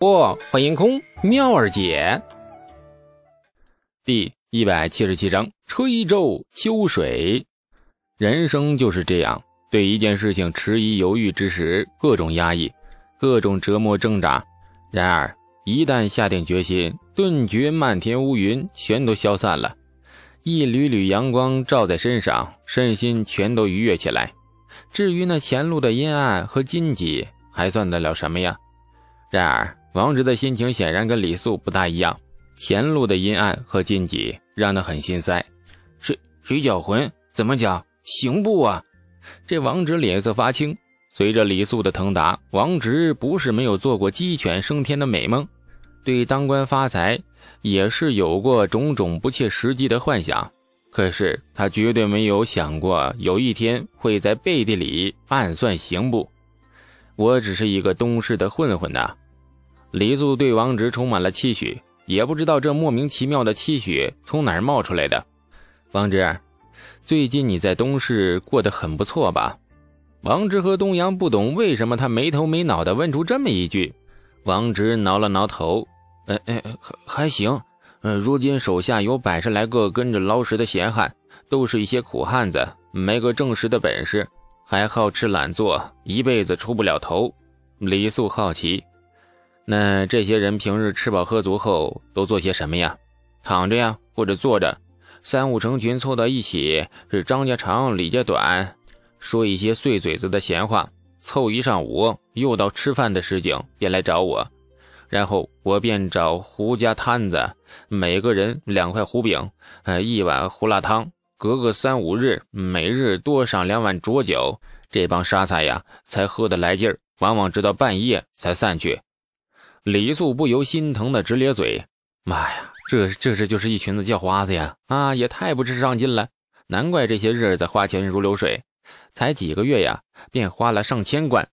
不，欢迎空妙儿姐。第一百七十七章：吹皱秋水。人生就是这样，对一件事情迟疑犹豫之时，各种压抑，各种折磨挣扎。然而，一旦下定决心，顿觉漫天乌云全都消散了，一缕缕阳光照在身上，身心全都愉悦起来。至于那前路的阴暗和荆棘，还算得了什么呀？然而。王直的心情显然跟李素不大一样，前路的阴暗和荆棘让他很心塞。水水饺魂怎么讲？行不啊？这王直脸色发青。随着李素的腾达，王直不是没有做过鸡犬升天的美梦，对当官发财也是有过种种不切实际的幻想。可是他绝对没有想过有一天会在背地里暗算刑部。我只是一个东市的混混呐。李素对王直充满了期许，也不知道这莫名其妙的期许从哪儿冒出来的。王直，最近你在东市过得很不错吧？王直和东阳不懂为什么他没头没脑的问出这么一句。王直挠了挠头，哎哎，还还行。嗯，如今手下有百十来个跟着捞食的闲汉，都是一些苦汉子，没个正式的本事，还好吃懒做，一辈子出不了头。李素好奇。那这些人平日吃饱喝足后都做些什么呀？躺着呀，或者坐着，三五成群凑到一起，是张家长李家短，说一些碎嘴子的闲话，凑一上午，又到吃饭的时景，便来找我，然后我便找胡家摊子，每个人两块胡饼，呃，一碗胡辣汤，隔个三五日，每日多上两碗浊酒，这帮沙菜呀才喝得来劲儿，往往直到半夜才散去。李素不由心疼的直咧嘴，妈呀，这这是就是一群子叫花子呀！啊，也太不知上进了，难怪这些日子花钱如流水，才几个月呀，便花了上千贯。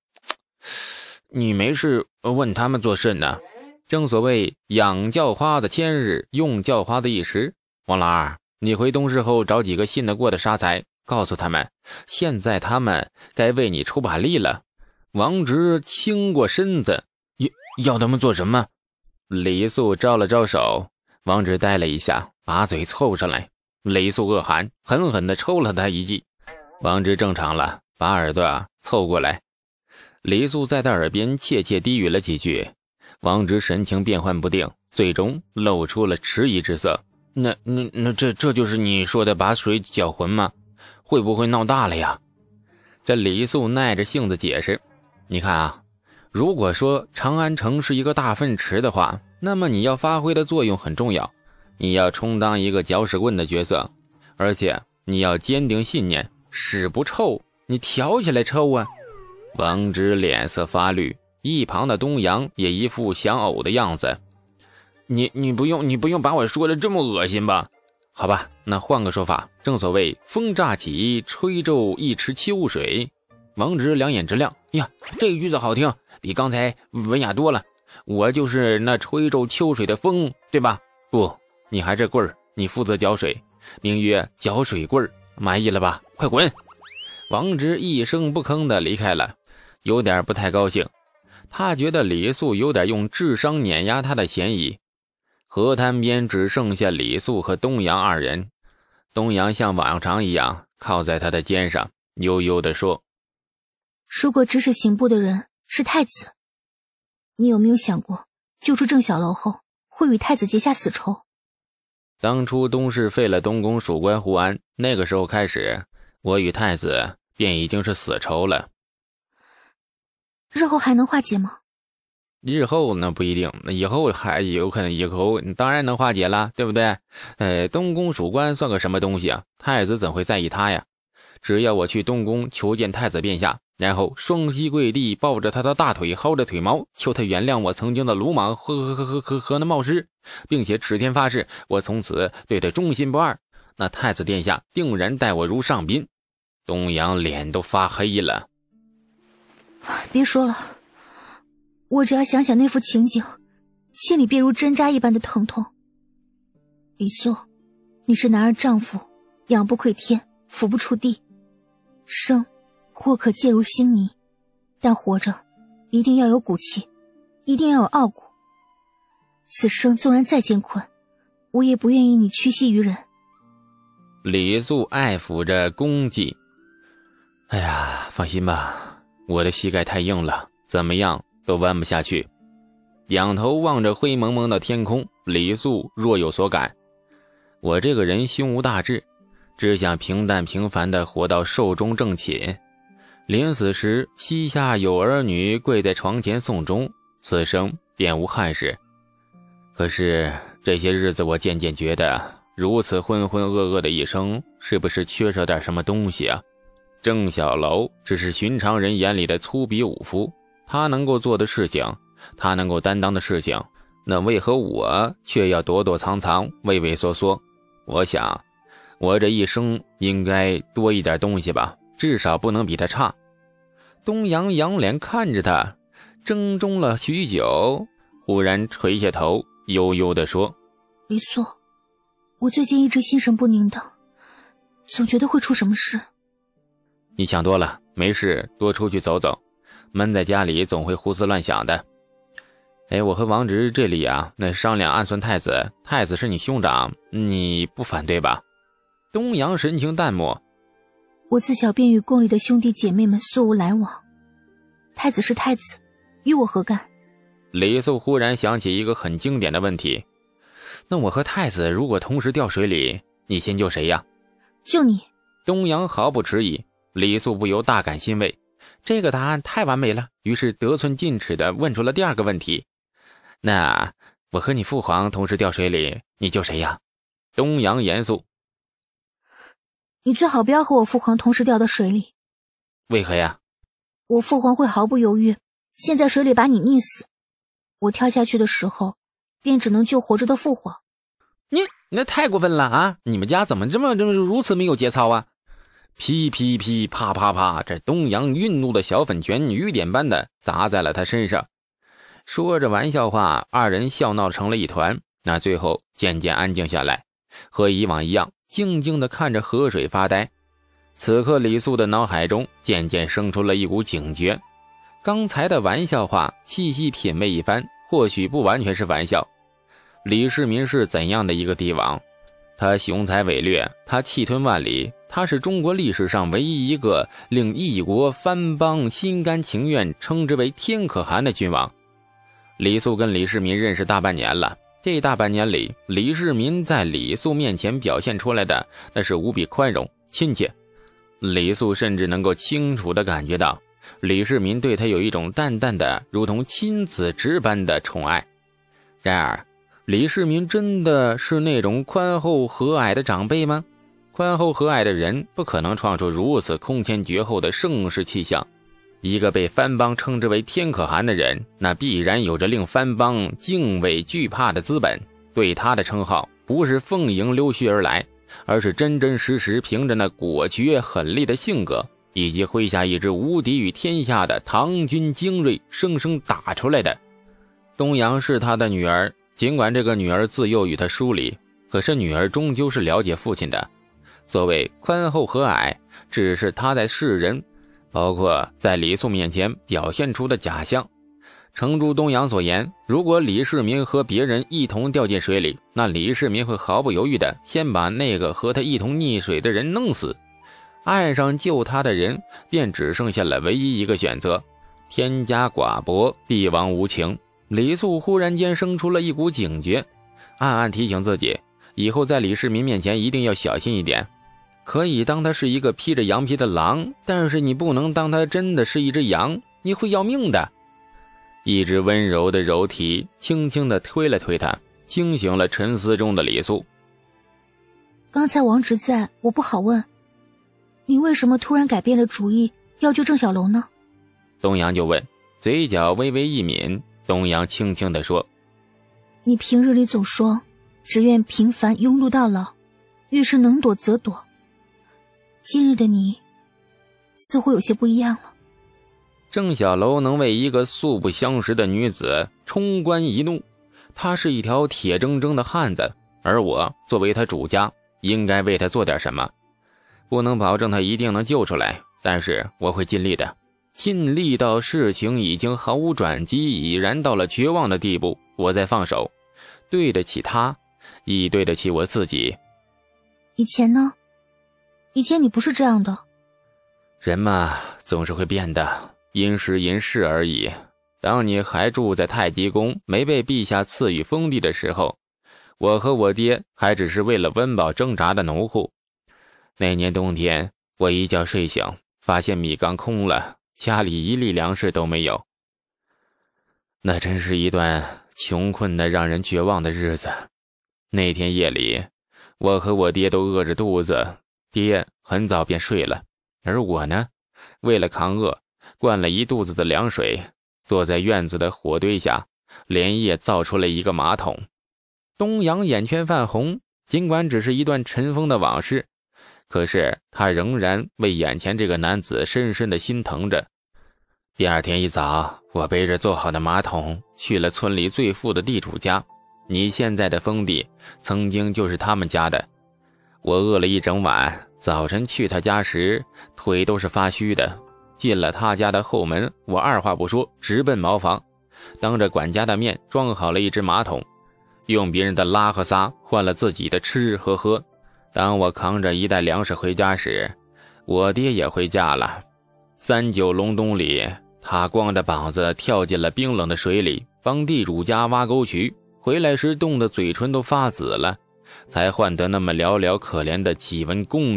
你没事问他们做甚呢？正所谓养叫花子千日，用叫花子一时。王老二，你回东市后找几个信得过的沙财，告诉他们，现在他们该为你出把力了。王直倾过身子。要他们做什么？李素招了招手，王直呆了一下，把嘴凑上来。李素恶寒，狠狠地抽了他一记。王直正常了，把耳朵凑过来。李素在他耳边窃窃低语了几句。王直神情变幻不定，最终露出了迟疑之色。那、那、那这这就是你说的把水搅浑吗？会不会闹大了呀？这李素耐着性子解释：“你看啊。”如果说长安城是一个大粪池的话，那么你要发挥的作用很重要，你要充当一个搅屎棍的角色，而且你要坚定信念，屎不臭，你挑起来臭啊！王直脸色发绿，一旁的东阳也一副想呕的样子。你你不用你不用把我说的这么恶心吧？好吧，那换个说法，正所谓风乍起，吹皱一池秋水。王直两眼直亮，呀，这句子好听。比刚才文雅多了，我就是那吹皱秋水的风，对吧？不，你还是棍儿，你负责搅水，名曰搅水棍儿，满意了吧？快滚！王直一声不吭的离开了，有点不太高兴，他觉得李素有点用智商碾压他的嫌疑。河滩边只剩下李素和东阳二人，东阳像往常一样靠在他的肩上，悠悠地说：“如果指使刑部的人。”是太子，你有没有想过，救出郑小楼后，会与太子结下死仇？当初东市废了东宫属官胡安，那个时候开始，我与太子便已经是死仇了。日后还能化解吗？日后那不一定，那以后还有可能，以后当然能化解了，对不对？呃，东宫属官算个什么东西啊？太子怎会在意他呀？只要我去东宫求见太子殿下。然后双膝跪地，抱着他的大腿，薅着腿毛，求他原谅我曾经的鲁莽和和和和和那冒失，并且指天发誓，我从此对他忠心不二。那太子殿下定然待我如上宾。东阳脸都发黑了。别说了，我只要想想那幅情景，心里便如针扎一般的疼痛。李素，你是男儿丈夫，仰不愧天，俯不触地，生。或可介入心泥，但活着一定要有骨气，一定要有傲骨，此生纵然再艰困，我也不愿意你屈膝于人。李素爱抚着公鸡。哎呀，放心吧，我的膝盖太硬了，怎么样都弯不下去。仰头望着灰蒙蒙的天空，李素若有所感。我这个人胸无大志，只想平淡平凡的活到寿终正寝。临死时，膝下有儿女跪在床前送终，此生便无憾事。可是这些日子，我渐渐觉得，如此浑浑噩噩的一生，是不是缺少点什么东西啊？郑小楼只是寻常人眼里的粗鄙武夫，他能够做的事情。他能够担当的事情，那为何我却要躲躲藏藏、畏畏缩缩？我想，我这一生应该多一点东西吧，至少不能比他差。东阳仰脸看着他，怔怔了许久，忽然垂下头，悠悠地说：“黎素，我最近一直心神不宁的，总觉得会出什么事。你想多了，没事多出去走走，闷在家里总会胡思乱想的。”哎，我和王直这里啊，那商量暗算太子。太子是你兄长，你不反对吧？东阳神情淡漠。我自小便与宫里的兄弟姐妹们素无来往，太子是太子，与我何干？李素忽然想起一个很经典的问题：那我和太子如果同时掉水里，你先救谁呀？救你。东阳毫不迟疑。李素不由大感欣慰，这个答案太完美了。于是得寸进尺的问出了第二个问题。那我和你父皇同时掉水里，你救谁呀？东阳严肃。你最好不要和我父皇同时掉到水里。为何呀？我父皇会毫不犹豫，陷在水里把你溺死。我跳下去的时候，便只能救活着的父皇。你那太过分了啊！你们家怎么这么这么如此没有节操啊？噼噼噼，啪啪啪，这东阳愠怒的小粉拳雨点般的砸在了他身上。说着玩笑话，二人笑闹成了一团。那最后渐渐安静下来，和以往一样，静静地看着河水发呆。此刻，李素的脑海中渐渐生出了一股警觉。刚才的玩笑话，细细品味一番，或许不完全是玩笑。李世民是怎样的一个帝王？他雄才伟略，他气吞万里，他是中国历史上唯一一个令异国藩邦心甘情愿称之为天可汗的君王。李素跟李世民认识大半年了，这大半年里，李世民在李素面前表现出来的那是无比宽容亲切。李素甚至能够清楚地感觉到，李世民对他有一种淡淡的、如同亲子之般的宠爱。然而，李世民真的是那种宽厚和蔼的长辈吗？宽厚和蔼的人不可能创出如此空前绝后的盛世气象。一个被藩邦称之为天可汗的人，那必然有着令藩邦敬畏惧怕的资本。对他的称号不是凤迎溜须而来，而是真真实实凭着那果决狠厉的性格，以及麾下一支无敌于天下的唐军精锐生生打出来的。东阳是他的女儿，尽管这个女儿自幼与他疏离，可是女儿终究是了解父亲的。所谓宽厚和蔼，只是他在世人。包括在李素面前表现出的假象，诚如东阳所言，如果李世民和别人一同掉进水里，那李世民会毫不犹豫的先把那个和他一同溺水的人弄死，岸上救他的人便只剩下了唯一一个选择：天家寡薄，帝王无情。李素忽然间生出了一股警觉，暗暗提醒自己，以后在李世民面前一定要小心一点。可以当他是一个披着羊皮的狼，但是你不能当他真的是一只羊，你会要命的。一只温柔的柔体轻轻地推了推他，惊醒了沉思中的李素。刚才王直在，我不好问，你为什么突然改变了主意要救郑小龙呢？东阳就问，嘴角微微一抿，东阳轻轻地说：“你平日里总说，只愿平凡庸碌到老，遇事能躲则躲。”今日的你，似乎有些不一样了。郑小楼能为一个素不相识的女子冲冠一怒，他是一条铁铮铮的汉子，而我作为他主家，应该为他做点什么。不能保证他一定能救出来，但是我会尽力的，尽力到事情已经毫无转机，已然到了绝望的地步，我再放手。对得起他，亦对得起我自己。以前呢？以前你不是这样的。人嘛，总是会变的，因时因事而已。当你还住在太极宫，没被陛下赐予封地的时候，我和我爹还只是为了温饱挣扎的农户。那年冬天，我一觉睡醒，发现米缸空了，家里一粒粮食都没有。那真是一段穷困的让人绝望的日子。那天夜里，我和我爹都饿着肚子，爹很早便睡了，而我呢，为了扛饿，灌了一肚子的凉水。坐在院子的火堆下，连夜造出了一个马桶。东阳眼圈泛红，尽管只是一段尘封的往事，可是他仍然为眼前这个男子深深的心疼着。第二天一早，我背着做好的马桶去了村里最富的地主家。你现在的封地，曾经就是他们家的。我饿了一整晚，早晨去他家时，腿都是发虚的。进了他家的后门，我二话不说，直奔茅房，当着管家的面装好了一只马桶，用别人的拉和撒换了自己的吃和喝。当我扛着一袋粮食回家时，我爹也回家了。三九隆冬里，他光着膀子跳进了冰冷的水里，帮地主家挖沟渠。回来时冻得嘴唇都发紫了，才换得那么寥寥可怜的几文贡。